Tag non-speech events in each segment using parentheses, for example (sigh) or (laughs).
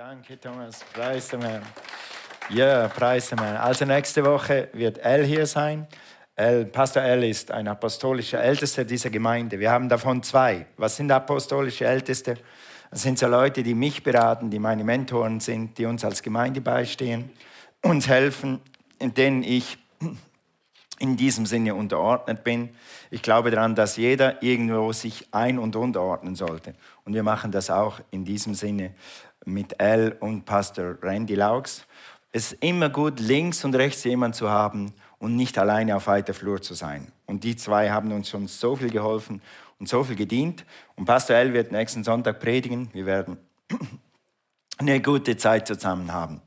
Danke, Thomas. Preis dem Herrn. Ja, preis dem Herrn. Also nächste Woche wird El hier sein. El, Pastor El ist ein apostolischer Ältester dieser Gemeinde. Wir haben davon zwei. Was sind apostolische Älteste? Das sind so Leute, die mich beraten, die meine Mentoren sind, die uns als Gemeinde beistehen, uns helfen, denen ich in diesem Sinne unterordnet bin. Ich glaube daran, dass jeder irgendwo sich ein- und unterordnen sollte. Und wir machen das auch in diesem Sinne mit Al und Pastor Randy Laux. Es ist immer gut, links und rechts jemanden zu haben und nicht alleine auf weiter Flur zu sein. Und die zwei haben uns schon so viel geholfen und so viel gedient. Und Pastor Al wird nächsten Sonntag predigen. Wir werden (clears throat) eine gute Zeit zusammen haben.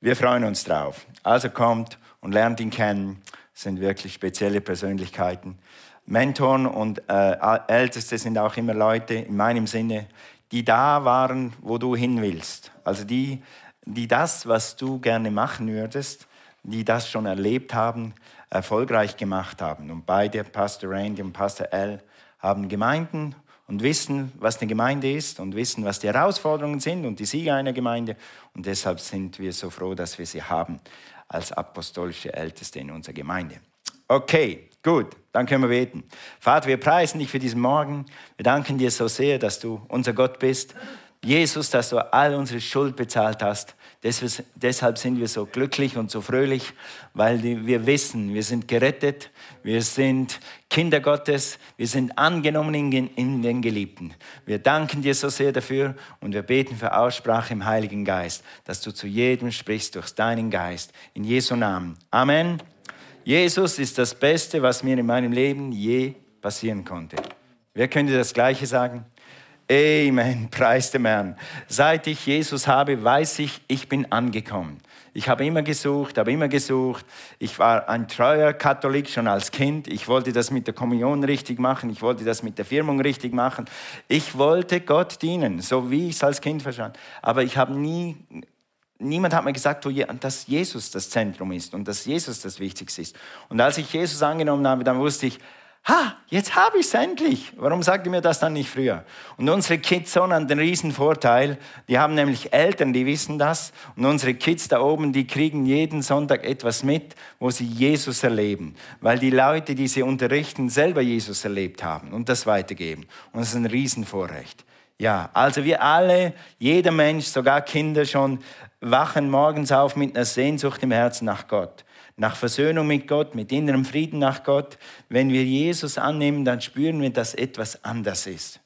Wir freuen uns drauf. Also kommt und lernt ihn kennen. Sind wirklich spezielle Persönlichkeiten. Mentoren und äh, Älteste sind auch immer Leute in meinem Sinne, die da waren, wo du hin willst. Also die, die das, was du gerne machen würdest, die das schon erlebt haben, erfolgreich gemacht haben. Und beide, Pastor Randy und Pastor L, haben Gemeinden und wissen, was eine Gemeinde ist und wissen, was die Herausforderungen sind und die Siege einer Gemeinde. Und deshalb sind wir so froh, dass wir sie haben als apostolische Älteste in unserer Gemeinde. Okay, gut, dann können wir beten. Vater, wir preisen dich für diesen Morgen. Wir danken dir so sehr, dass du unser Gott bist. Jesus, dass du all unsere Schuld bezahlt hast. Deshalb sind wir so glücklich und so fröhlich, weil wir wissen, wir sind gerettet, wir sind Kinder Gottes, wir sind angenommen in den Geliebten. Wir danken dir so sehr dafür und wir beten für Aussprache im Heiligen Geist, dass du zu jedem sprichst durch deinen Geist. In Jesu Namen. Amen. Jesus ist das Beste, was mir in meinem Leben je passieren konnte. Wer könnte das Gleiche sagen? Amen, (laughs) preis dem Herrn. Seit ich Jesus habe, weiß ich, ich bin angekommen. Ich habe immer gesucht, habe immer gesucht. Ich war ein treuer Katholik schon als Kind. Ich wollte das mit der Kommunion richtig machen. Ich wollte das mit der Firmung richtig machen. Ich wollte Gott dienen, so wie ich es als Kind verstand. Aber ich habe nie, niemand hat mir gesagt, dass Jesus das Zentrum ist und dass Jesus das Wichtigste ist. Und als ich Jesus angenommen habe, dann wusste ich, ha, jetzt habe ich es endlich. Warum sagt ihr mir das dann nicht früher? Und unsere Kids haben den riesen Vorteil, die haben nämlich Eltern, die wissen das. Und unsere Kids da oben, die kriegen jeden Sonntag etwas mit, wo sie Jesus erleben. Weil die Leute, die sie unterrichten, selber Jesus erlebt haben und das weitergeben. Und das ist ein Riesenvorrecht. Ja, also wir alle, jeder Mensch, sogar Kinder schon, wachen morgens auf mit einer Sehnsucht im Herzen nach Gott nach Versöhnung mit Gott, mit innerem Frieden nach Gott. Wenn wir Jesus annehmen, dann spüren wir, dass etwas anders ist.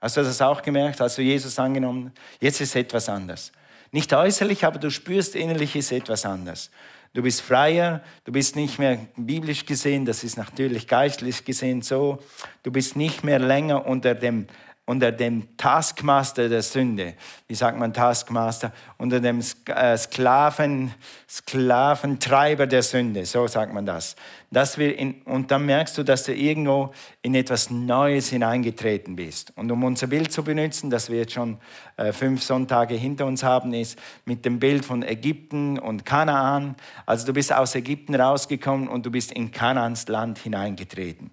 Hast du das auch gemerkt? Hast du Jesus angenommen? Jetzt ist etwas anders. Nicht äußerlich, aber du spürst innerlich ist etwas anders. Du bist freier, du bist nicht mehr biblisch gesehen, das ist natürlich geistlich gesehen so. Du bist nicht mehr länger unter dem unter dem Taskmaster der Sünde. Wie sagt man Taskmaster? Unter dem äh, Sklaven, Sklaventreiber der Sünde. So sagt man das. Dass wir in, und dann merkst du, dass du irgendwo in etwas Neues hineingetreten bist. Und um unser Bild zu benutzen, das wir jetzt schon äh, fünf Sonntage hinter uns haben, ist mit dem Bild von Ägypten und Kanaan. Also du bist aus Ägypten rausgekommen und du bist in Kanaans Land hineingetreten.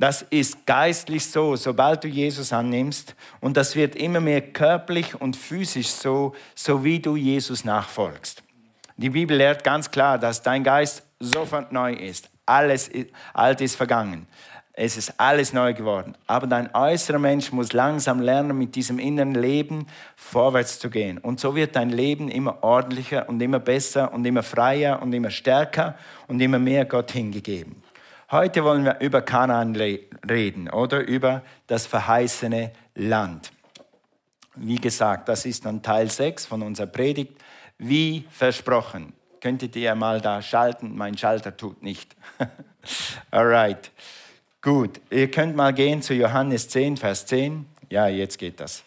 Das ist geistlich so, sobald du Jesus annimmst. Und das wird immer mehr körperlich und physisch so, so wie du Jesus nachfolgst. Die Bibel lehrt ganz klar, dass dein Geist sofort neu ist. Alles alt ist vergangen. Es ist alles neu geworden. Aber dein äußerer Mensch muss langsam lernen, mit diesem inneren Leben vorwärts zu gehen. Und so wird dein Leben immer ordentlicher und immer besser und immer freier und immer stärker und immer mehr Gott hingegeben. Heute wollen wir über Kanaan reden oder über das verheißene Land. Wie gesagt, das ist dann Teil 6 von unserer Predigt. Wie versprochen. Könntet ihr mal da schalten? Mein Schalter tut nicht. (laughs) Alright. Gut. Ihr könnt mal gehen zu Johannes 10, Vers 10. Ja, jetzt geht das.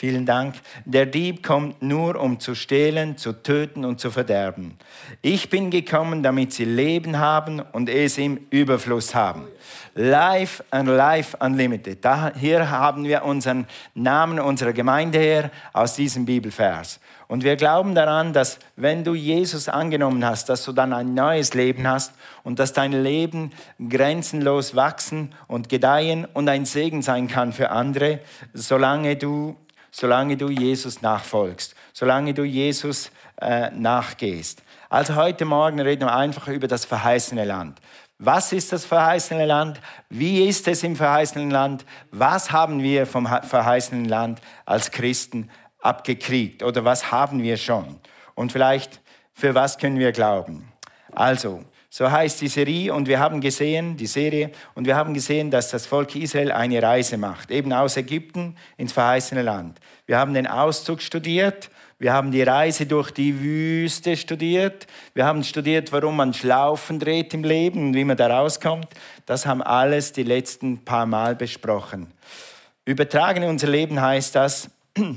Vielen Dank. Der Dieb kommt nur, um zu stehlen, zu töten und zu verderben. Ich bin gekommen, damit sie Leben haben und es im Überfluss haben. Life and Life Unlimited. Da, hier haben wir unseren Namen unserer Gemeinde her aus diesem Bibelvers. Und wir glauben daran, dass wenn du Jesus angenommen hast, dass du dann ein neues Leben hast und dass dein Leben grenzenlos wachsen und gedeihen und ein Segen sein kann für andere, solange du solange du Jesus nachfolgst, solange du Jesus äh, nachgehst. Also heute Morgen reden wir einfach über das verheißene Land. Was ist das verheißene Land? Wie ist es im verheißenen Land? Was haben wir vom verheißenen Land als Christen abgekriegt? Oder was haben wir schon? Und vielleicht, für was können wir glauben? Also, so heißt die Serie und wir haben gesehen, die Serie, und wir haben gesehen, dass das Volk Israel eine Reise macht, eben aus Ägypten ins verheißene Land. Wir haben den Auszug studiert, wir haben die Reise durch die Wüste studiert, wir haben studiert, warum man Schlaufen dreht im Leben und wie man da rauskommt. Das haben alles die letzten paar Mal besprochen. Übertragen in unser Leben heißt das, (clears throat)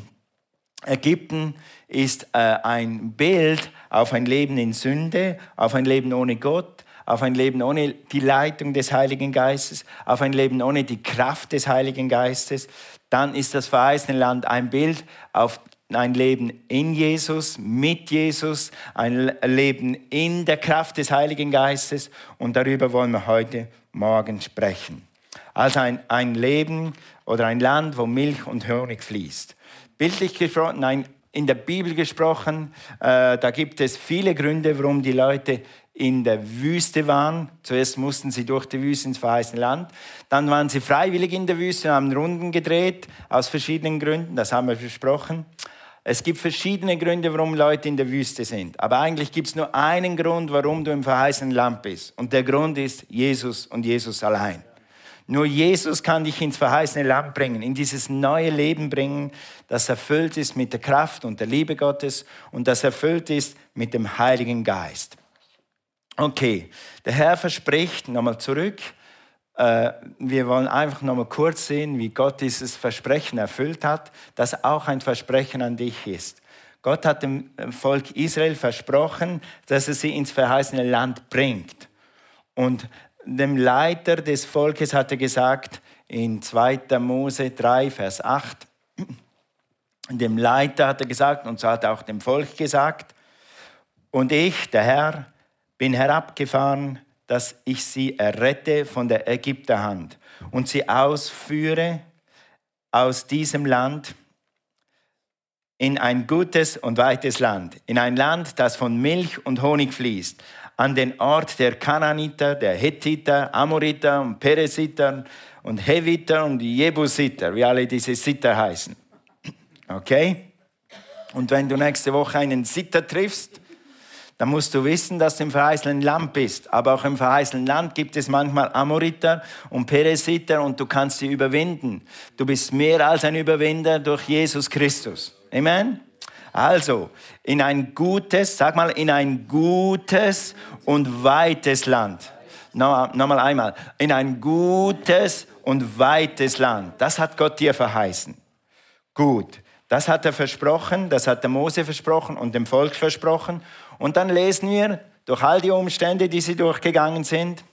Ägypten ist äh, ein Bild auf ein Leben in Sünde, auf ein Leben ohne Gott, auf ein Leben ohne die Leitung des Heiligen Geistes, auf ein Leben ohne die Kraft des Heiligen Geistes, dann ist das verheißene Land ein Bild auf ein Leben in Jesus, mit Jesus, ein Leben in der Kraft des Heiligen Geistes und darüber wollen wir heute Morgen sprechen. Also ein, ein Leben oder ein Land, wo Milch und Honig fließt. Bildlich gesprochen, ein in der Bibel gesprochen. Äh, da gibt es viele Gründe, warum die Leute in der Wüste waren. Zuerst mussten sie durch die Wüste ins verheißene Land. Dann waren sie freiwillig in der Wüste und haben Runden gedreht, aus verschiedenen Gründen. Das haben wir versprochen. Es gibt verschiedene Gründe, warum Leute in der Wüste sind. Aber eigentlich gibt es nur einen Grund, warum du im verheißenen Land bist. Und der Grund ist Jesus und Jesus allein. Nur Jesus kann dich ins verheißene Land bringen, in dieses neue Leben bringen, das erfüllt ist mit der Kraft und der Liebe Gottes und das erfüllt ist mit dem Heiligen Geist. Okay, der Herr verspricht, nochmal zurück, äh, wir wollen einfach nochmal kurz sehen, wie Gott dieses Versprechen erfüllt hat, das auch ein Versprechen an dich ist. Gott hat dem Volk Israel versprochen, dass er sie ins verheißene Land bringt. Und dem Leiter des Volkes hat er gesagt, in 2. Mose 3, Vers 8, dem Leiter hat er gesagt, und so hat er auch dem Volk gesagt, und ich, der Herr, bin herabgefahren, dass ich sie errette von der Ägypterhand und sie ausführe aus diesem Land in ein gutes und weites Land, in ein Land, das von Milch und Honig fließt, an den Ort der Kananiter, der Hethiter, Amoriter und Peresiter und Heviter und Jebusiter, wie alle diese Sitter heißen. Okay? Und wenn du nächste Woche einen Sitter triffst, dann musst du wissen, dass du im verheißenen Land bist. Aber auch im verheißenen Land gibt es manchmal Amoriter und Peresiter und du kannst sie überwinden. Du bist mehr als ein Überwinder durch Jesus Christus. Amen? Also, in ein gutes, sag mal, in ein gutes und weites Land. No, Nochmal einmal. In ein gutes und weites Land. Das hat Gott dir verheißen. Gut. Das hat er versprochen, das hat der Mose versprochen und dem Volk versprochen. Und dann lesen wir, durch all die Umstände, die sie durchgegangen sind,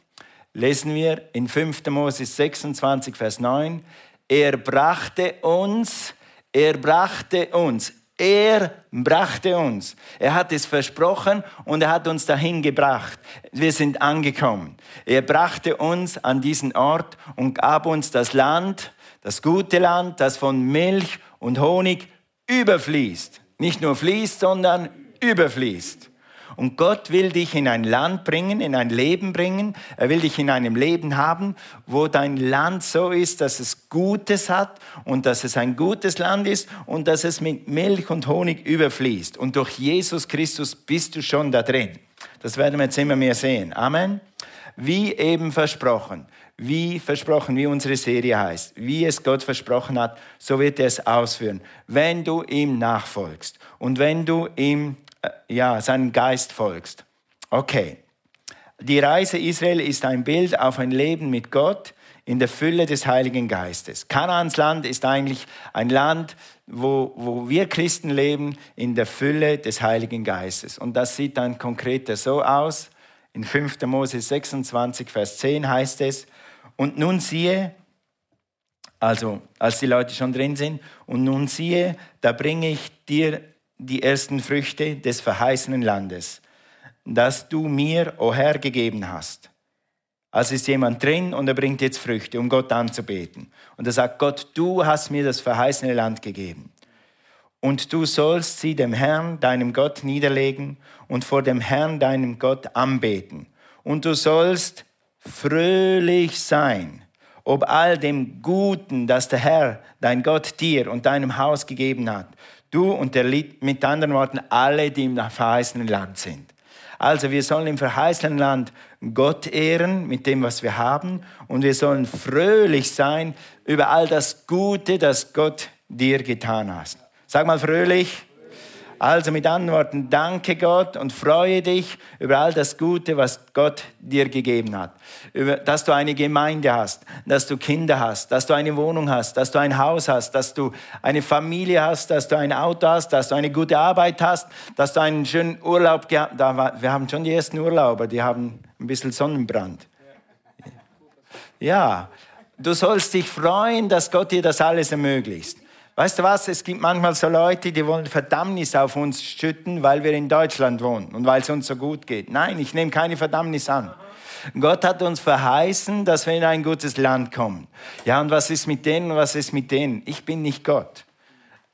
lesen wir in 5. Mose 26, Vers 9, er brachte uns, er brachte uns er brachte uns. Er hat es versprochen und er hat uns dahin gebracht. Wir sind angekommen. Er brachte uns an diesen Ort und gab uns das Land, das gute Land, das von Milch und Honig überfließt. Nicht nur fließt, sondern überfließt. Und Gott will dich in ein Land bringen, in ein Leben bringen. Er will dich in einem Leben haben, wo dein Land so ist, dass es Gutes hat und dass es ein gutes Land ist und dass es mit Milch und Honig überfließt. Und durch Jesus Christus bist du schon da drin. Das werden wir jetzt immer mehr sehen. Amen. Wie eben versprochen wie versprochen, wie unsere Serie heißt, wie es Gott versprochen hat, so wird er es ausführen, wenn du ihm nachfolgst und wenn du ihm ja, seinem Geist folgst. Okay. Die Reise Israel ist ein Bild auf ein Leben mit Gott in der Fülle des Heiligen Geistes. Kanaans Land ist eigentlich ein Land, wo, wo wir Christen leben in der Fülle des Heiligen Geistes. Und das sieht dann konkreter so aus. In 5. Mose 26, Vers 10 heißt es, und nun siehe, also als die Leute schon drin sind, und nun siehe, da bringe ich dir die ersten Früchte des verheißenen Landes, das du mir, o oh Herr, gegeben hast. Also ist jemand drin und er bringt jetzt Früchte, um Gott anzubeten. Und er sagt, Gott, du hast mir das verheißene Land gegeben. und du sollst sie dem Herrn, deinem Gott, niederlegen und vor dem Herrn, deinem Gott, anbeten. Und du sollst fröhlich sein, ob all dem Guten, das der Herr, dein Gott, dir und deinem Haus gegeben hat. Du und der Lied, mit anderen Worten, alle, die im verheißenen Land sind. Also wir sollen im verheißenen Land Gott ehren mit dem, was wir haben und wir sollen fröhlich sein über all das Gute, das Gott dir getan hat. Sag mal fröhlich. Also mit Antworten, danke Gott und freue dich über all das Gute, was Gott dir gegeben hat. Über, dass du eine Gemeinde hast, dass du Kinder hast, dass du eine Wohnung hast, dass du ein Haus hast, dass du eine Familie hast, dass du ein Auto hast, dass du eine gute Arbeit hast, dass du einen schönen Urlaub gehabt hast. Wir haben schon die ersten Urlauber, die haben ein bisschen Sonnenbrand. Ja, du sollst dich freuen, dass Gott dir das alles ermöglicht. Weißt du was? Es gibt manchmal so Leute, die wollen Verdammnis auf uns schütten, weil wir in Deutschland wohnen und weil es uns so gut geht. Nein, ich nehme keine Verdammnis an. Gott hat uns verheißen, dass wir in ein gutes Land kommen. Ja, und was ist mit denen, was ist mit denen? Ich bin nicht Gott.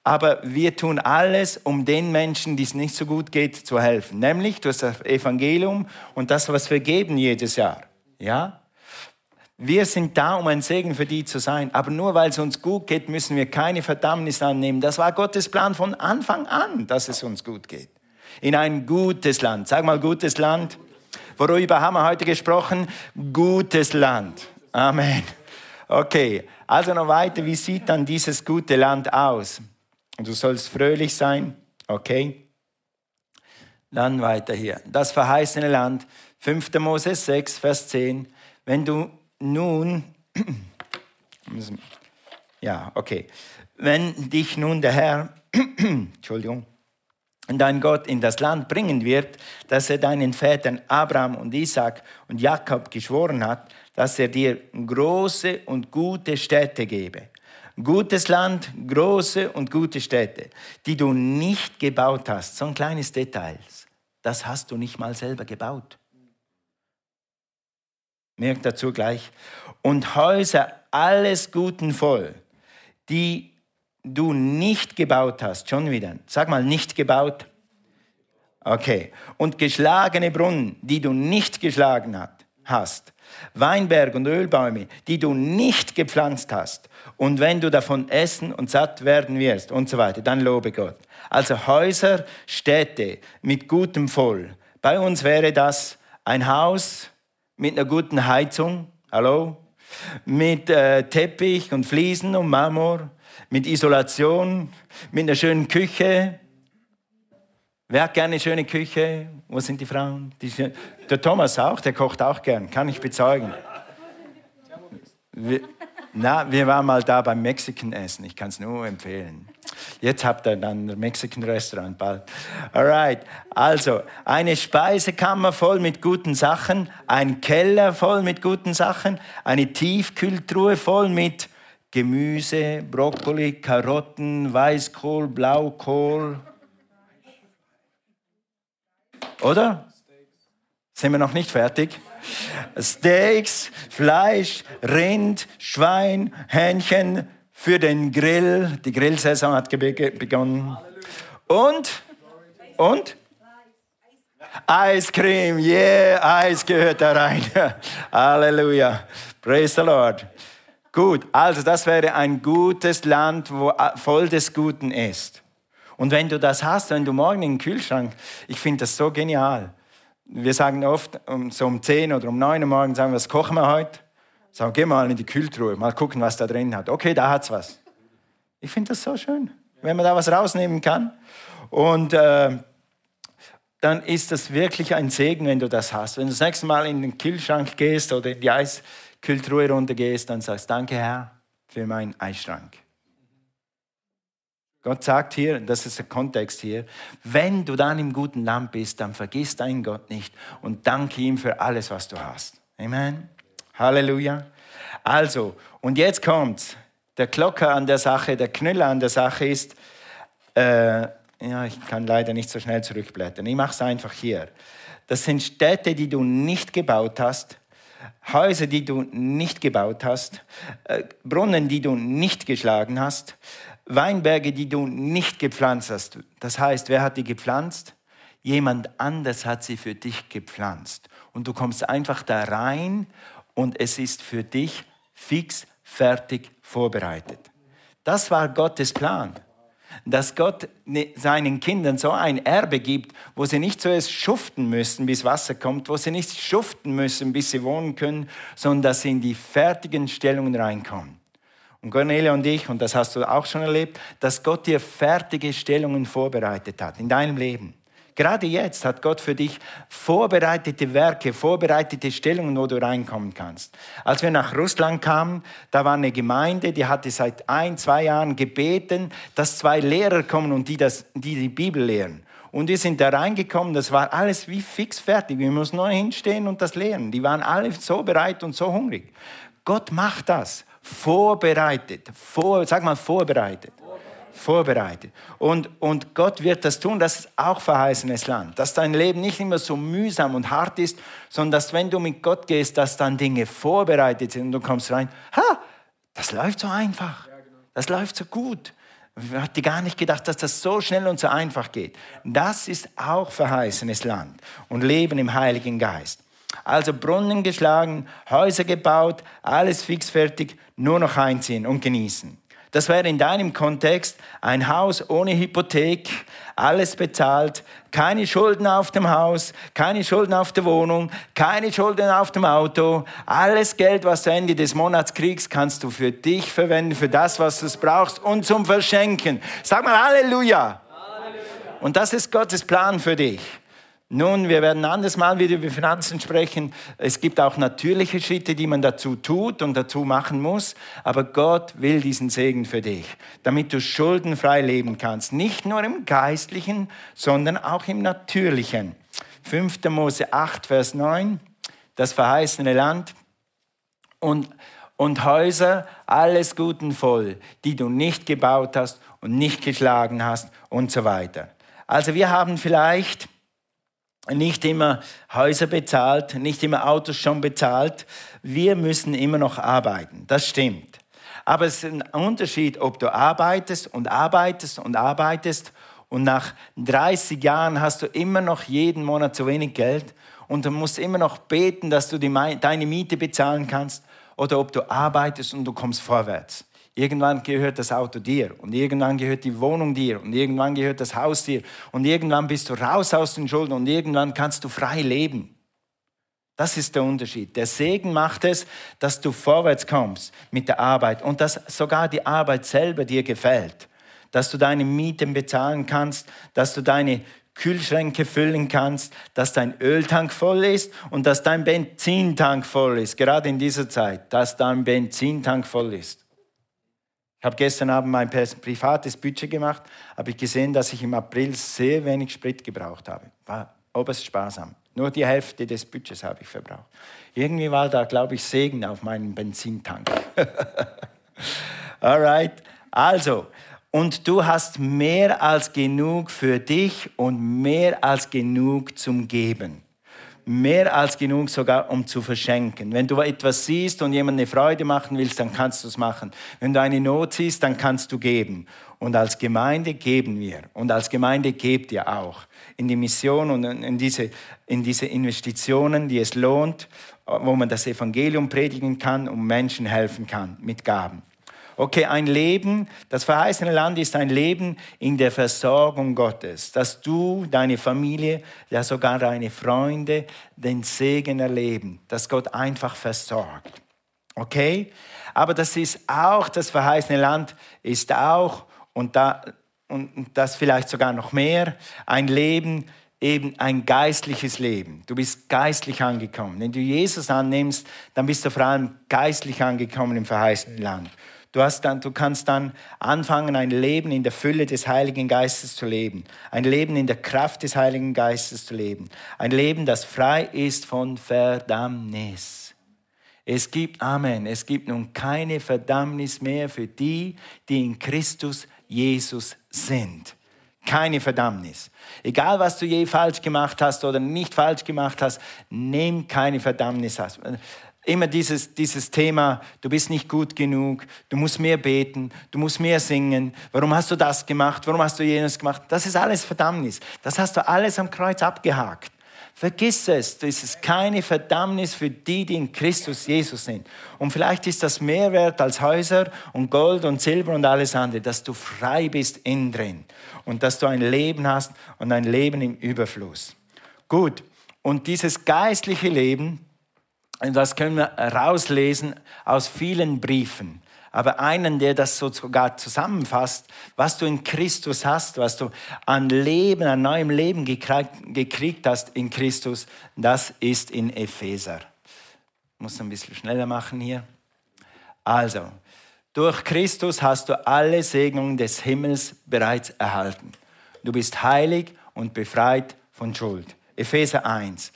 Aber wir tun alles, um den Menschen, die es nicht so gut geht, zu helfen. Nämlich durch das Evangelium und das, was wir geben jedes Jahr. Ja? Wir sind da, um ein Segen für die zu sein. Aber nur weil es uns gut geht, müssen wir keine Verdammnis annehmen. Das war Gottes Plan von Anfang an, dass es uns gut geht. In ein gutes Land. Sag mal gutes Land. Worüber haben wir heute gesprochen? Gutes Land. Amen. Okay, also noch weiter. Wie sieht dann dieses gute Land aus? Du sollst fröhlich sein. Okay. Dann weiter hier. Das verheißene Land. 5. Mose 6, Vers 10. Wenn du nun, ja, okay, wenn dich nun der Herr, Entschuldigung, dein Gott in das Land bringen wird, das er deinen Vätern Abraham und Isaac und Jakob geschworen hat, dass er dir große und gute Städte gebe. Gutes Land, große und gute Städte, die du nicht gebaut hast. So ein kleines Detail. Das hast du nicht mal selber gebaut. Merkt dazu gleich. Und Häuser alles Guten voll, die du nicht gebaut hast. Schon wieder. Sag mal, nicht gebaut. Okay. Und geschlagene Brunnen, die du nicht geschlagen hast. Weinberg und Ölbäume, die du nicht gepflanzt hast. Und wenn du davon essen und satt werden wirst und so weiter, dann lobe Gott. Also Häuser, Städte mit gutem Voll. Bei uns wäre das ein Haus, mit einer guten Heizung, hallo, mit äh, Teppich und Fliesen und Marmor, mit Isolation, mit einer schönen Küche. Wer hat gerne eine schöne Küche? Wo sind die Frauen? Die, der Thomas auch, der kocht auch gern, kann ich bezeugen. Wir, na, wir waren mal da beim Mexican essen, ich kann es nur empfehlen. Jetzt habt ihr dann ein Mexican-Restaurant bald. Alright, also eine Speisekammer voll mit guten Sachen, ein Keller voll mit guten Sachen, eine Tiefkühltruhe voll mit Gemüse, Brokkoli, Karotten, Weißkohl, Blaukohl. Oder? Sind wir noch nicht fertig? Steaks, Fleisch, Rind, Schwein, Hähnchen, für den Grill. Die Grillsaison hat begonnen. Und? Und? Cream, yeah, Eis gehört da rein. (laughs) Halleluja. Praise the Lord. Gut, also das wäre ein gutes Land, wo voll des Guten ist. Und wenn du das hast, wenn du morgen in den Kühlschrank, ich finde das so genial. Wir sagen oft, um, so um 10 oder um 9 Uhr morgens, sagen wir, was kochen wir heute? Sagen, geh mal in die Kühltruhe, mal gucken, was da drin hat. Okay, da hat's was. Ich finde das so schön, wenn man da was rausnehmen kann. Und äh, dann ist das wirklich ein Segen, wenn du das hast. Wenn du das nächste Mal in den Kühlschrank gehst oder in die Eiskühltruhe runtergehst, dann sagst danke Herr für meinen Eisschrank. Gott sagt hier, das ist der Kontext hier, wenn du dann im guten Land bist, dann vergiss deinen Gott nicht und danke ihm für alles, was du hast. Amen. Halleluja. Also, und jetzt kommt's. Der Klocker an der Sache, der Knüller an der Sache ist, äh, ja, ich kann leider nicht so schnell zurückblättern. Ich mache es einfach hier. Das sind Städte, die du nicht gebaut hast, Häuser, die du nicht gebaut hast, äh, Brunnen, die du nicht geschlagen hast, Weinberge, die du nicht gepflanzt hast. Das heißt, wer hat die gepflanzt? Jemand anders hat sie für dich gepflanzt. Und du kommst einfach da rein und es ist für dich fix, fertig, vorbereitet. Das war Gottes Plan. Dass Gott ne, seinen Kindern so ein Erbe gibt, wo sie nicht zuerst schuften müssen, bis Wasser kommt, wo sie nicht schuften müssen, bis sie wohnen können, sondern dass sie in die fertigen Stellungen reinkommen. Und Cornelia und ich, und das hast du auch schon erlebt, dass Gott dir fertige Stellungen vorbereitet hat in deinem Leben. Gerade jetzt hat Gott für dich vorbereitete Werke, vorbereitete Stellungen, wo du reinkommen kannst. Als wir nach Russland kamen, da war eine Gemeinde, die hatte seit ein, zwei Jahren gebeten, dass zwei Lehrer kommen und die, das, die die Bibel lehren. Und wir sind da reingekommen, das war alles wie fix fertig. Wir mussten nur hinstehen und das lehren. Die waren alle so bereit und so hungrig. Gott macht das. Vorbereitet. Vor, sag mal vorbereitet vorbereitet. Und, und Gott wird das tun, das ist auch verheißenes Land. Dass dein Leben nicht immer so mühsam und hart ist, sondern dass wenn du mit Gott gehst, dass dann Dinge vorbereitet sind und du kommst rein, ha, das läuft so einfach. Das läuft so gut. Ich hatte gar nicht gedacht, dass das so schnell und so einfach geht. Das ist auch verheißenes Land und Leben im Heiligen Geist. Also Brunnen geschlagen, Häuser gebaut, alles fixfertig, nur noch einziehen und genießen. Das wäre in deinem Kontext ein Haus ohne Hypothek, alles bezahlt, keine Schulden auf dem Haus, keine Schulden auf der Wohnung, keine Schulden auf dem Auto. Alles Geld, was du Ende des Monats kriegst, kannst du für dich verwenden, für das, was du brauchst und zum Verschenken. Sag mal Halleluja. Halleluja. Und das ist Gottes Plan für dich. Nun, wir werden anderes Mal wieder über Finanzen sprechen. Es gibt auch natürliche Schritte, die man dazu tut und dazu machen muss. Aber Gott will diesen Segen für dich, damit du schuldenfrei leben kannst. Nicht nur im Geistlichen, sondern auch im Natürlichen. 5. Mose 8, Vers 9. Das verheißene Land. Und, und Häuser, alles Guten voll, die du nicht gebaut hast und nicht geschlagen hast und so weiter. Also wir haben vielleicht nicht immer Häuser bezahlt, nicht immer Autos schon bezahlt. Wir müssen immer noch arbeiten. Das stimmt. Aber es ist ein Unterschied, ob du arbeitest und arbeitest und arbeitest und nach 30 Jahren hast du immer noch jeden Monat zu wenig Geld und du musst immer noch beten, dass du die, deine Miete bezahlen kannst oder ob du arbeitest und du kommst vorwärts. Irgendwann gehört das Auto dir und irgendwann gehört die Wohnung dir und irgendwann gehört das Haus dir und irgendwann bist du raus aus den Schulden und irgendwann kannst du frei leben. Das ist der Unterschied. Der Segen macht es, dass du vorwärts kommst mit der Arbeit und dass sogar die Arbeit selber dir gefällt. Dass du deine Mieten bezahlen kannst, dass du deine Kühlschränke füllen kannst, dass dein Öltank voll ist und dass dein Benzintank voll ist. Gerade in dieser Zeit, dass dein Benzintank voll ist. Ich habe gestern Abend mein privates Budget gemacht, habe ich gesehen, dass ich im April sehr wenig Sprit gebraucht habe. War oberst sparsam. Nur die Hälfte des Budgets habe ich verbraucht. Irgendwie war da, glaube ich, Segen auf meinem Benzintank. (laughs) Alright. Also, und du hast mehr als genug für dich und mehr als genug zum Geben mehr als genug sogar, um zu verschenken. Wenn du etwas siehst und jemand eine Freude machen willst, dann kannst du es machen. Wenn du eine Not siehst, dann kannst du geben. Und als Gemeinde geben wir. Und als Gemeinde gebt ihr auch in die Mission und in diese, in diese Investitionen, die es lohnt, wo man das Evangelium predigen kann und Menschen helfen kann mit Gaben. Okay, ein Leben, das verheißene Land ist ein Leben in der Versorgung Gottes, dass du, deine Familie, ja sogar deine Freunde den Segen erleben, dass Gott einfach versorgt. Okay? Aber das ist auch, das verheißene Land ist auch, und, da, und das vielleicht sogar noch mehr, ein Leben, eben ein geistliches Leben. Du bist geistlich angekommen. Wenn du Jesus annimmst, dann bist du vor allem geistlich angekommen im verheißenen Land. Du, hast dann, du kannst dann anfangen, ein Leben in der Fülle des Heiligen Geistes zu leben. Ein Leben in der Kraft des Heiligen Geistes zu leben. Ein Leben, das frei ist von Verdammnis. Es gibt, Amen, es gibt nun keine Verdammnis mehr für die, die in Christus Jesus sind. Keine Verdammnis. Egal, was du je falsch gemacht hast oder nicht falsch gemacht hast, nimm keine Verdammnis immer dieses, dieses Thema, du bist nicht gut genug, du musst mehr beten, du musst mehr singen, warum hast du das gemacht, warum hast du jenes gemacht, das ist alles Verdammnis. Das hast du alles am Kreuz abgehakt. Vergiss es, das ist keine Verdammnis für die, die in Christus Jesus sind. Und vielleicht ist das mehr wert als Häuser und Gold und Silber und alles andere, dass du frei bist innen drin und dass du ein Leben hast und ein Leben im Überfluss. Gut, und dieses geistliche Leben, das können wir rauslesen aus vielen Briefen aber einen, der das so sogar zusammenfasst, was du in Christus hast, was du an Leben, an neuem Leben gekriegt hast in Christus, das ist in Epheser. Ich muss ein bisschen schneller machen hier. Also, durch Christus hast du alle Segnungen des Himmels bereits erhalten. Du bist heilig und befreit von Schuld. Epheser 1.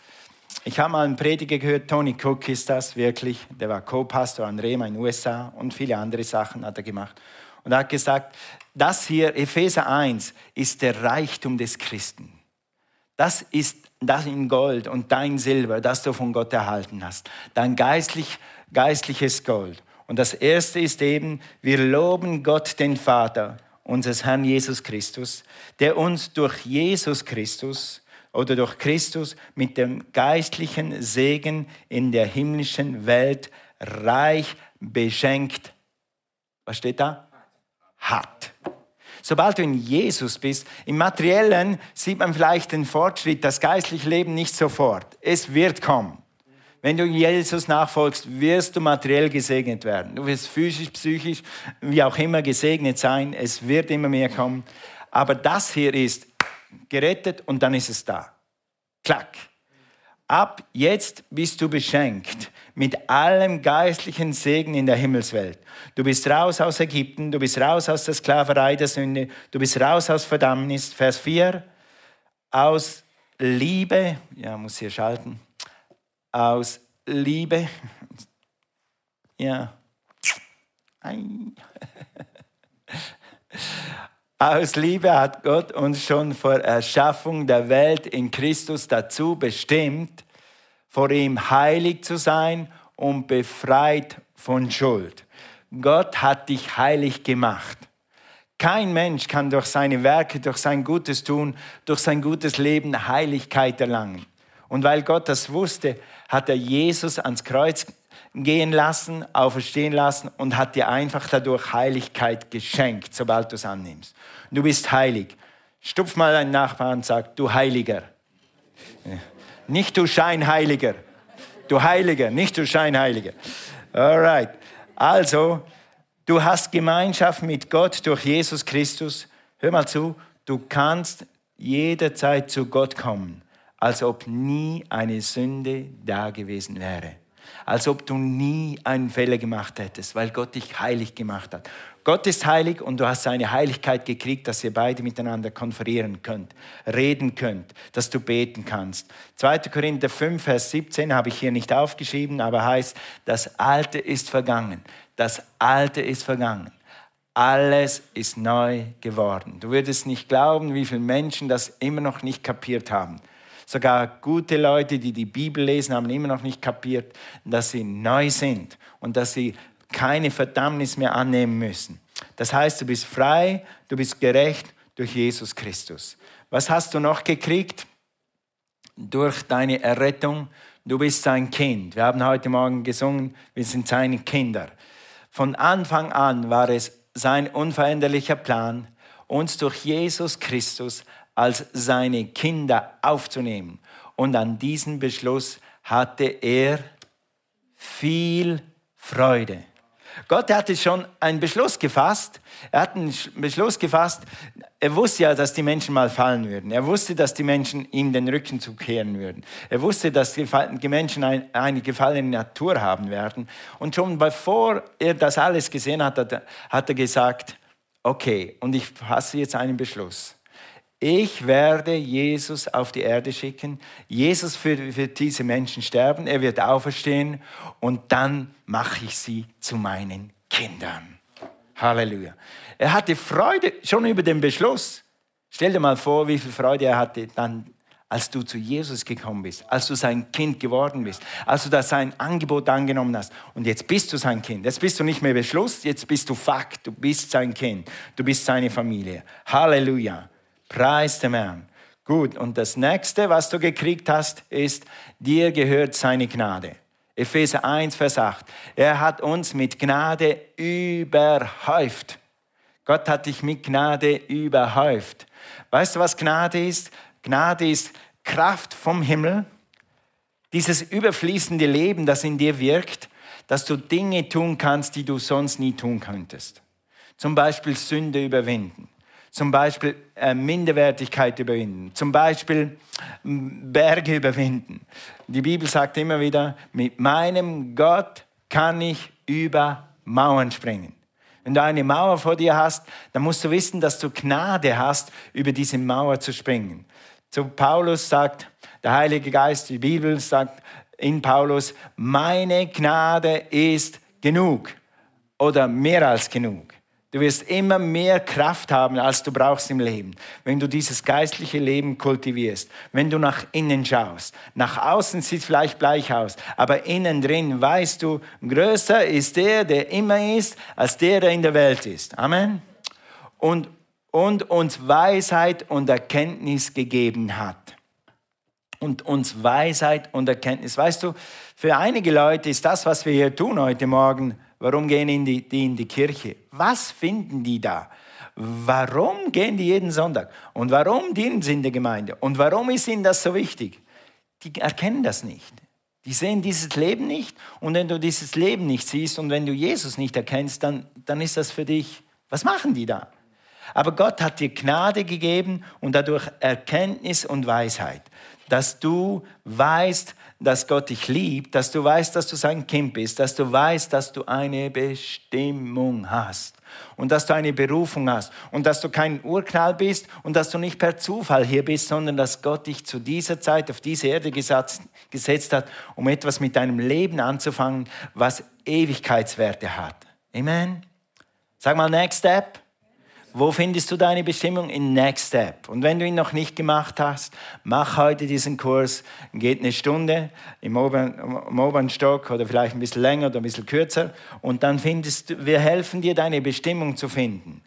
Ich habe mal einen Prediger gehört, Tony Cook ist das wirklich, der war Co-Pastor an Rema in den USA und viele andere Sachen hat er gemacht. Und er hat gesagt, das hier, Epheser 1, ist der Reichtum des Christen. Das ist das in Gold und dein Silber, das du von Gott erhalten hast. Dein geistlich, geistliches Gold. Und das erste ist eben, wir loben Gott, den Vater, unseres Herrn Jesus Christus, der uns durch Jesus Christus oder durch Christus mit dem geistlichen Segen in der himmlischen Welt reich beschenkt. Was steht da? Hat. Sobald du in Jesus bist, im materiellen sieht man vielleicht den Fortschritt, das geistliche Leben nicht sofort. Es wird kommen. Wenn du Jesus nachfolgst, wirst du materiell gesegnet werden. Du wirst physisch, psychisch, wie auch immer gesegnet sein. Es wird immer mehr kommen. Aber das hier ist gerettet und dann ist es da. Klack. Ab jetzt bist du beschenkt mit allem geistlichen Segen in der Himmelswelt. Du bist raus aus Ägypten, du bist raus aus der Sklaverei der Sünde, du bist raus aus Verdammnis. Vers 4, aus Liebe, ja, muss hier schalten, aus Liebe, ja, (laughs) Aus Liebe hat Gott uns schon vor Erschaffung der Welt in Christus dazu bestimmt, vor ihm heilig zu sein und befreit von Schuld. Gott hat dich heilig gemacht. Kein Mensch kann durch seine Werke, durch sein gutes Tun, durch sein gutes Leben Heiligkeit erlangen. Und weil Gott das wusste, hat er Jesus ans Kreuz gehen lassen, auferstehen lassen und hat dir einfach dadurch Heiligkeit geschenkt, sobald du es annimmst. Du bist heilig. Stupf mal deinen Nachbarn und sag, du Heiliger. Nicht du Scheinheiliger. Du Heiliger, nicht du Scheinheiliger. Alright. Also, du hast Gemeinschaft mit Gott durch Jesus Christus. Hör mal zu, du kannst jederzeit zu Gott kommen, als ob nie eine Sünde da gewesen wäre als ob du nie einen Fehler gemacht hättest, weil Gott dich heilig gemacht hat. Gott ist heilig und du hast seine Heiligkeit gekriegt, dass ihr beide miteinander konferieren könnt, reden könnt, dass du beten kannst. 2. Korinther 5, Vers 17 habe ich hier nicht aufgeschrieben, aber heißt, das Alte ist vergangen. Das Alte ist vergangen. Alles ist neu geworden. Du würdest nicht glauben, wie viele Menschen das immer noch nicht kapiert haben. Sogar gute Leute, die die Bibel lesen, haben immer noch nicht kapiert, dass sie neu sind und dass sie keine Verdammnis mehr annehmen müssen. Das heißt, du bist frei, du bist gerecht durch Jesus Christus. Was hast du noch gekriegt? Durch deine Errettung. Du bist sein Kind. Wir haben heute Morgen gesungen, wir sind seine Kinder. Von Anfang an war es sein unveränderlicher Plan, uns durch Jesus Christus als seine Kinder aufzunehmen. Und an diesem Beschluss hatte er viel Freude. Gott hatte schon einen Beschluss gefasst. Er hat einen Beschluss gefasst. Er wusste ja, dass die Menschen mal fallen würden. Er wusste, dass die Menschen ihm den Rücken zukehren würden. Er wusste, dass die Menschen eine gefallene Natur haben werden. Und schon bevor er das alles gesehen hat, hat er gesagt, okay, und ich fasse jetzt einen Beschluss ich werde Jesus auf die Erde schicken. Jesus für, für diese Menschen sterben. Er wird auferstehen und dann mache ich sie zu meinen Kindern. Halleluja. Er hatte Freude schon über den Beschluss. Stell dir mal vor, wie viel Freude er hatte dann als du zu Jesus gekommen bist, als du sein Kind geworden bist, als du das sein Angebot angenommen hast. Und jetzt bist du sein Kind. Jetzt bist du nicht mehr Beschluss, jetzt bist du Fakt. Du bist sein Kind. Du bist seine Familie. Halleluja. Preis dem Herrn. Gut, und das nächste, was du gekriegt hast, ist, dir gehört seine Gnade. Epheser 1, Vers 8. Er hat uns mit Gnade überhäuft. Gott hat dich mit Gnade überhäuft. Weißt du, was Gnade ist? Gnade ist Kraft vom Himmel, dieses überfließende Leben, das in dir wirkt, dass du Dinge tun kannst, die du sonst nie tun könntest. Zum Beispiel Sünde überwinden, zum Beispiel äh, Minderwertigkeit überwinden, zum Beispiel Berge überwinden. Die Bibel sagt immer wieder, mit meinem Gott kann ich über Mauern springen. Wenn du eine Mauer vor dir hast, dann musst du wissen, dass du Gnade hast, über diese Mauer zu springen. Zu Paulus sagt der Heilige Geist, die Bibel sagt in Paulus, meine Gnade ist genug oder mehr als genug. Du wirst immer mehr Kraft haben, als du brauchst im Leben, wenn du dieses geistliche Leben kultivierst, wenn du nach innen schaust. Nach außen sieht es vielleicht gleich aus, aber innen drin weißt du, größer ist der, der immer ist, als der, der in der Welt ist. Amen. Und und uns Weisheit und Erkenntnis gegeben hat. Und uns Weisheit und Erkenntnis. Weißt du, für einige Leute ist das, was wir hier tun heute Morgen, warum gehen die, die in die Kirche? Was finden die da? Warum gehen die jeden Sonntag? Und warum dienen sie in der Gemeinde? Und warum ist ihnen das so wichtig? Die erkennen das nicht. Die sehen dieses Leben nicht. Und wenn du dieses Leben nicht siehst und wenn du Jesus nicht erkennst, dann, dann ist das für dich, was machen die da? Aber Gott hat dir Gnade gegeben und dadurch Erkenntnis und Weisheit, dass du weißt, dass Gott dich liebt, dass du weißt, dass du sein Kind bist, dass du weißt, dass du eine Bestimmung hast und dass du eine Berufung hast und dass du kein Urknall bist und dass du nicht per Zufall hier bist, sondern dass Gott dich zu dieser Zeit auf diese Erde gesetzt, hat, um etwas mit deinem Leben anzufangen, was Ewigkeitswerte hat. Amen. Sag mal, next step. Wo findest du deine Bestimmung? In Next Step. Und wenn du ihn noch nicht gemacht hast, mach heute diesen Kurs. Geht eine Stunde im oberen, im oberen Stock oder vielleicht ein bisschen länger oder ein bisschen kürzer. Und dann findest du, wir helfen dir, deine Bestimmung zu finden.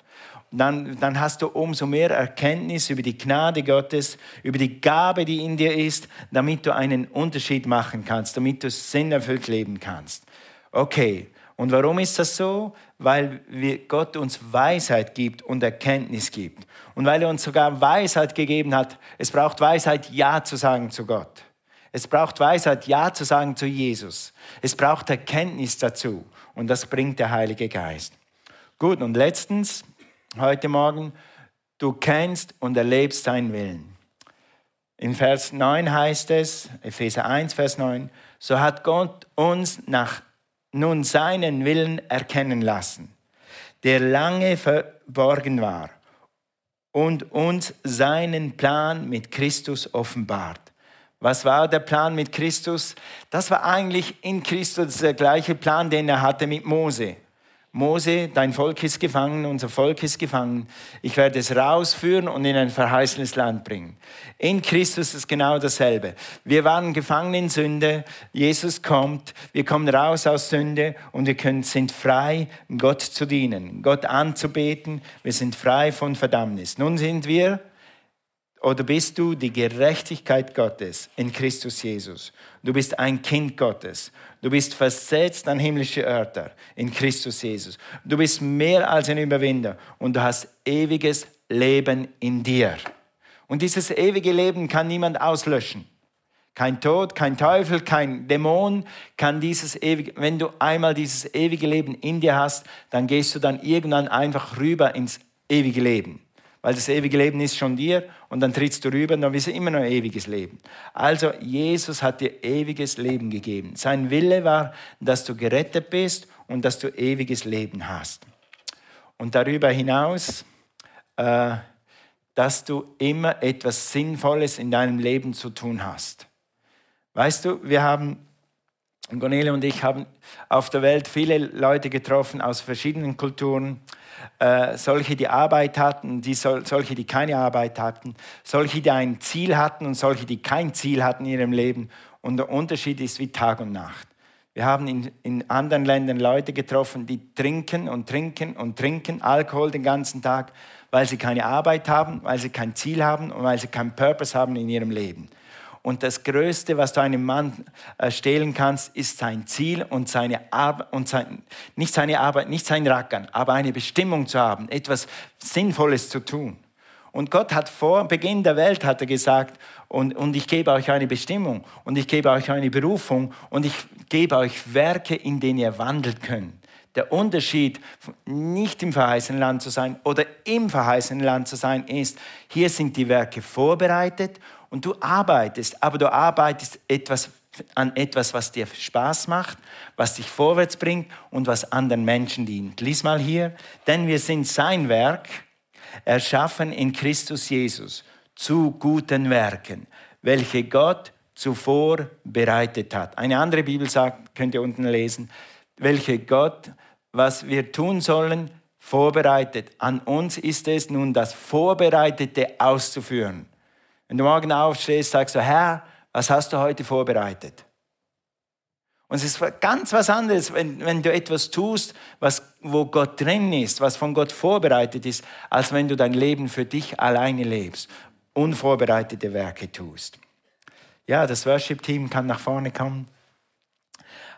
Dann, dann hast du umso mehr Erkenntnis über die Gnade Gottes, über die Gabe, die in dir ist, damit du einen Unterschied machen kannst, damit du sinnerfüllt leben kannst. Okay, und warum ist das so? Weil Gott uns Weisheit gibt und Erkenntnis gibt. Und weil er uns sogar Weisheit gegeben hat. Es braucht Weisheit, Ja zu sagen zu Gott. Es braucht Weisheit, Ja zu sagen zu Jesus. Es braucht Erkenntnis dazu. Und das bringt der Heilige Geist. Gut, und letztens, heute Morgen, du kennst und erlebst seinen Willen. In Vers 9 heißt es, Epheser 1, Vers 9, so hat Gott uns nach nun seinen Willen erkennen lassen, der lange verborgen war und uns seinen Plan mit Christus offenbart. Was war der Plan mit Christus? Das war eigentlich in Christus der gleiche Plan, den er hatte mit Mose. Mose, dein Volk ist gefangen, unser Volk ist gefangen. Ich werde es rausführen und in ein verheißenes Land bringen. In Christus ist genau dasselbe. Wir waren gefangen in Sünde. Jesus kommt. Wir kommen raus aus Sünde und wir können, sind frei, Gott zu dienen, Gott anzubeten. Wir sind frei von Verdammnis. Nun sind wir oder bist du die Gerechtigkeit Gottes in Christus Jesus? Du bist ein Kind Gottes. Du bist versetzt an himmlische Örter in Christus Jesus. Du bist mehr als ein Überwinder und du hast ewiges Leben in dir. Und dieses ewige Leben kann niemand auslöschen. Kein Tod, kein Teufel, kein Dämon kann dieses ewige, wenn du einmal dieses ewige Leben in dir hast, dann gehst du dann irgendwann einfach rüber ins ewige Leben weil das ewige Leben ist schon dir und dann trittst du rüber und dann bist du immer noch ewiges Leben. Also Jesus hat dir ewiges Leben gegeben. Sein Wille war, dass du gerettet bist und dass du ewiges Leben hast. Und darüber hinaus, äh, dass du immer etwas Sinnvolles in deinem Leben zu tun hast. Weißt du, wir haben Gonele und ich haben auf der Welt viele Leute getroffen aus verschiedenen Kulturen. Äh, solche, die Arbeit hatten, die sol solche, die keine Arbeit hatten, solche, die ein Ziel hatten und solche, die kein Ziel hatten in ihrem Leben. Und der Unterschied ist wie Tag und Nacht. Wir haben in, in anderen Ländern Leute getroffen, die trinken und trinken und trinken Alkohol den ganzen Tag, weil sie keine Arbeit haben, weil sie kein Ziel haben und weil sie keinen Purpose haben in ihrem Leben. Und das Größte, was du einem Mann äh, stehlen kannst, ist sein Ziel und seine Arbeit, und sein, nicht seine Arbeit, nicht sein Rackern, aber eine Bestimmung zu haben, etwas Sinnvolles zu tun. Und Gott hat vor Beginn der Welt, hat er gesagt, und, und ich gebe euch eine Bestimmung und ich gebe euch eine Berufung und ich gebe euch Werke, in denen ihr wandelt könnt. Der Unterschied, nicht im verheißenen Land zu sein oder im verheißenen Land zu sein, ist, hier sind die Werke vorbereitet und du arbeitest, aber du arbeitest etwas, an etwas, was dir Spaß macht, was dich vorwärts bringt und was anderen Menschen dient. Lies mal hier, denn wir sind sein Werk, erschaffen in Christus Jesus zu guten Werken, welche Gott zuvor bereitet hat. Eine andere Bibel sagt, könnt ihr unten lesen, welche Gott, was wir tun sollen, vorbereitet. An uns ist es nun, das Vorbereitete auszuführen. Wenn du morgen aufstehst, sagst du, Herr, was hast du heute vorbereitet? Und es ist ganz was anderes, wenn, wenn du etwas tust, was, wo Gott drin ist, was von Gott vorbereitet ist, als wenn du dein Leben für dich alleine lebst, unvorbereitete Werke tust. Ja, das Worship-Team kann nach vorne kommen.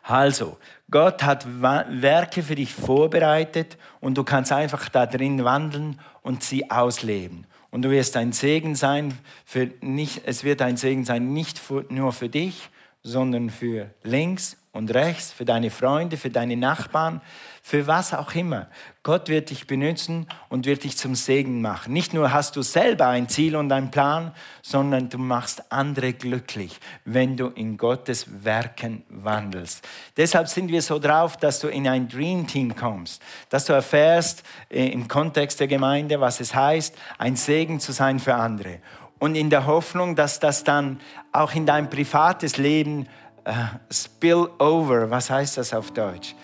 Also, Gott hat Werke für dich vorbereitet und du kannst einfach da drin wandeln und sie ausleben. Und du wirst ein Segen sein, für nicht, es wird ein Segen sein, nicht für, nur für dich, sondern für links und rechts, für deine Freunde, für deine Nachbarn, für was auch immer. Gott wird dich benutzen und wird dich zum Segen machen. Nicht nur hast du selber ein Ziel und einen Plan, sondern du machst andere glücklich, wenn du in Gottes Werken wandelst. Deshalb sind wir so drauf, dass du in ein Dream Team kommst, dass du erfährst äh, im Kontext der Gemeinde, was es heißt, ein Segen zu sein für andere. Und in der Hoffnung, dass das dann auch in dein privates Leben äh, spill over, was heißt das auf Deutsch?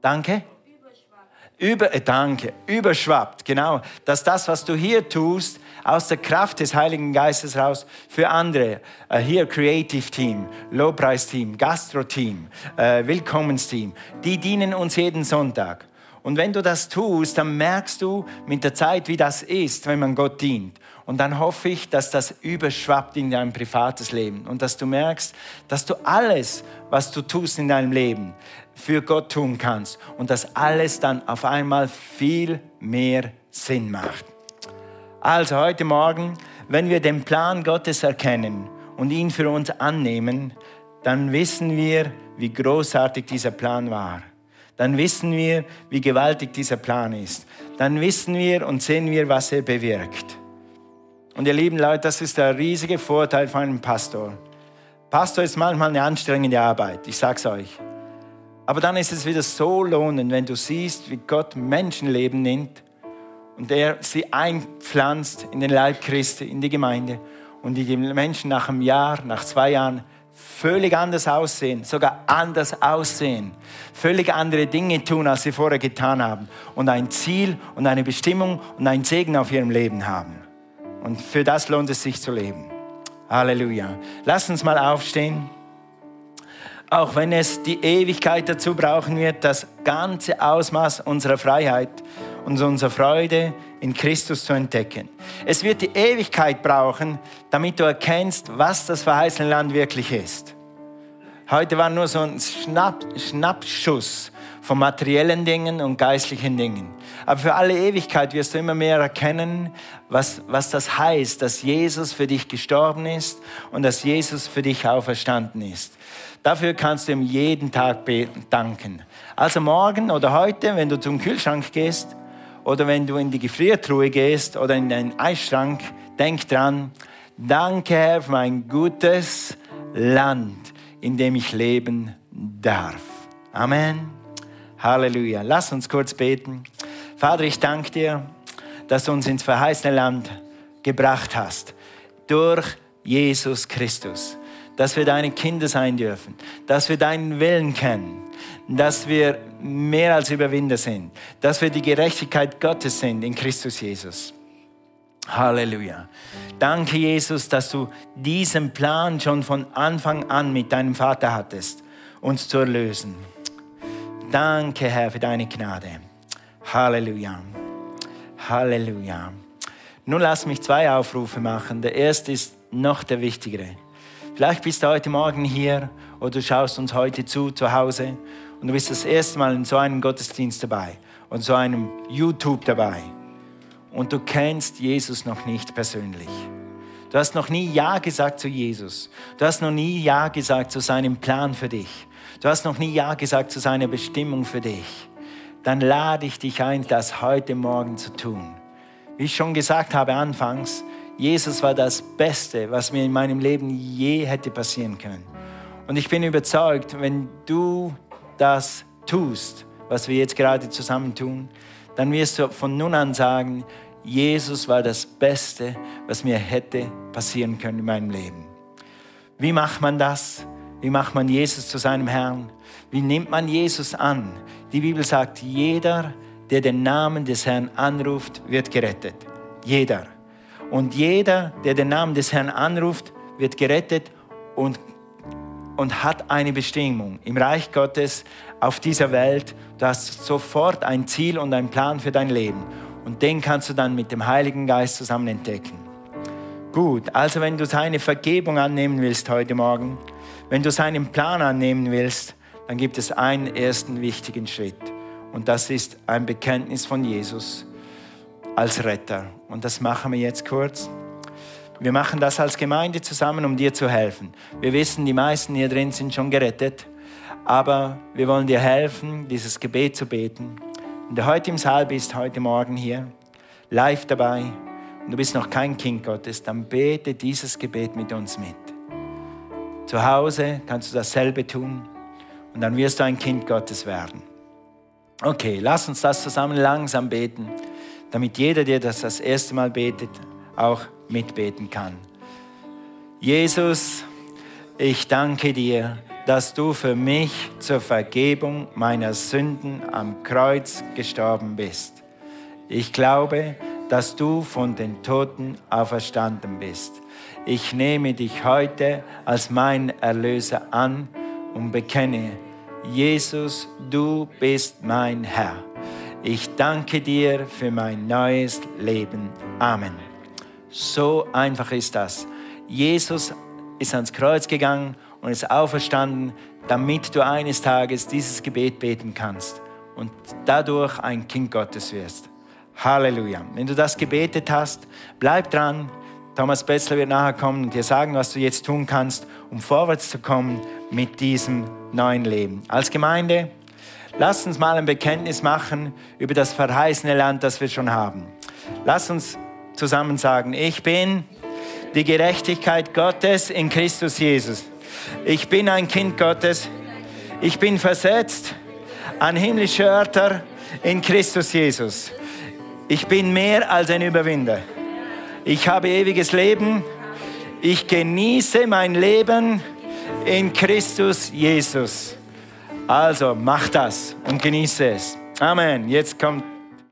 Danke? Über, äh, danke, überschwappt, genau. Dass das, was du hier tust, aus der Kraft des Heiligen Geistes raus für andere, äh, hier Creative Team, Lobpreisteam, Gastro-Team, äh, Willkommensteam, die dienen uns jeden Sonntag. Und wenn du das tust, dann merkst du mit der Zeit, wie das ist, wenn man Gott dient. Und dann hoffe ich, dass das überschwappt in dein privates Leben und dass du merkst, dass du alles, was du tust in deinem Leben, für Gott tun kannst und dass alles dann auf einmal viel mehr Sinn macht. Also heute Morgen, wenn wir den Plan Gottes erkennen und ihn für uns annehmen, dann wissen wir, wie großartig dieser Plan war. Dann wissen wir, wie gewaltig dieser Plan ist. Dann wissen wir und sehen wir, was er bewirkt. Und ihr lieben Leute, das ist der riesige Vorteil von einem Pastor. Pastor ist manchmal eine anstrengende Arbeit, ich sag's euch. Aber dann ist es wieder so lohnend, wenn du siehst, wie Gott Menschenleben nimmt und er sie einpflanzt in den Leib Christi, in die Gemeinde und die Menschen nach einem Jahr, nach zwei Jahren völlig anders aussehen, sogar anders aussehen, völlig andere Dinge tun, als sie vorher getan haben und ein Ziel und eine Bestimmung und einen Segen auf ihrem Leben haben. Und für das lohnt es sich zu leben. Halleluja. Lass uns mal aufstehen. Auch wenn es die Ewigkeit dazu brauchen wird, das ganze Ausmaß unserer Freiheit und unserer Freude in Christus zu entdecken. Es wird die Ewigkeit brauchen, damit du erkennst, was das verheißene Land wirklich ist. Heute war nur so ein Schnapp, Schnappschuss von materiellen Dingen und geistlichen Dingen. Aber für alle Ewigkeit wirst du immer mehr erkennen, was, was das heißt, dass Jesus für dich gestorben ist und dass Jesus für dich auferstanden ist. Dafür kannst du ihm jeden Tag danken. Also morgen oder heute, wenn du zum Kühlschrank gehst oder wenn du in die Gefriertruhe gehst oder in den Eisschrank, denk dran, danke Herr für mein gutes Land, in dem ich leben darf. Amen. Halleluja. Lass uns kurz beten. Vater, ich danke dir, dass du uns ins verheißene Land gebracht hast. Durch Jesus Christus. dass wir deine Kinder sein dürfen, dass wir deinen Willen kennen, dass wir mehr als Überwinder sind, dass wir die Gerechtigkeit Gottes sind in Christus Jesus. Halleluja. Danke, Jesus, dass du diesen Plan schon von Anfang an mit deinem Vater hattest, uns zu erlösen. Danke, Herr, für deine Gnade. Halleluja. Halleluja. Nun lass mich zwei Aufrufe machen. Der erste ist noch der wichtigere. Vielleicht bist du heute Morgen hier oder du schaust uns heute zu, zu Hause und du bist das erste Mal in so einem Gottesdienst dabei und so einem YouTube dabei und du kennst Jesus noch nicht persönlich. Du hast noch nie Ja gesagt zu Jesus. Du hast noch nie Ja gesagt zu seinem Plan für dich. Du hast noch nie Ja gesagt zu seiner Bestimmung für dich. Dann lade ich dich ein, das heute Morgen zu tun. Wie ich schon gesagt habe anfangs, Jesus war das Beste, was mir in meinem Leben je hätte passieren können. Und ich bin überzeugt, wenn du das tust, was wir jetzt gerade zusammen tun, dann wirst du von nun an sagen, Jesus war das Beste, was mir hätte passieren können in meinem Leben. Wie macht man das? Wie macht man Jesus zu seinem Herrn? Wie nimmt man Jesus an? Die Bibel sagt, jeder, der den Namen des Herrn anruft, wird gerettet. Jeder. Und jeder, der den Namen des Herrn anruft, wird gerettet und, und hat eine Bestimmung im Reich Gottes auf dieser Welt. Du hast sofort ein Ziel und einen Plan für dein Leben. Und den kannst du dann mit dem Heiligen Geist zusammen entdecken. Gut, also wenn du seine Vergebung annehmen willst heute Morgen, wenn du seinen Plan annehmen willst, dann gibt es einen ersten wichtigen Schritt. Und das ist ein Bekenntnis von Jesus als Retter. Und das machen wir jetzt kurz. Wir machen das als Gemeinde zusammen, um dir zu helfen. Wir wissen, die meisten hier drin sind schon gerettet, aber wir wollen dir helfen, dieses Gebet zu beten. Wenn du heute im Saal bist, heute Morgen hier, live dabei, und du bist noch kein Kind Gottes, dann bete dieses Gebet mit uns mit. Zu Hause kannst du dasselbe tun und dann wirst du ein Kind Gottes werden. Okay, lass uns das zusammen langsam beten, damit jeder, der das das erste Mal betet, auch mitbeten kann. Jesus, ich danke dir dass du für mich zur Vergebung meiner Sünden am Kreuz gestorben bist. Ich glaube, dass du von den Toten auferstanden bist. Ich nehme dich heute als mein Erlöser an und bekenne, Jesus, du bist mein Herr. Ich danke dir für mein neues Leben. Amen. So einfach ist das. Jesus ist ans Kreuz gegangen und ist auferstanden, damit du eines Tages dieses Gebet beten kannst und dadurch ein Kind Gottes wirst. Halleluja. Wenn du das gebetet hast, bleib dran. Thomas Betzler wird nachher kommen und dir sagen, was du jetzt tun kannst, um vorwärts zu kommen mit diesem neuen Leben. Als Gemeinde, lass uns mal ein Bekenntnis machen über das verheißene Land, das wir schon haben. Lass uns zusammen sagen, ich bin die Gerechtigkeit Gottes in Christus Jesus. Ich bin ein Kind Gottes. Ich bin versetzt an himmlische Örter in Christus Jesus. Ich bin mehr als ein Überwinder. Ich habe ewiges Leben. Ich genieße mein Leben in Christus Jesus. Also mach das und genieße es. Amen. Jetzt kommt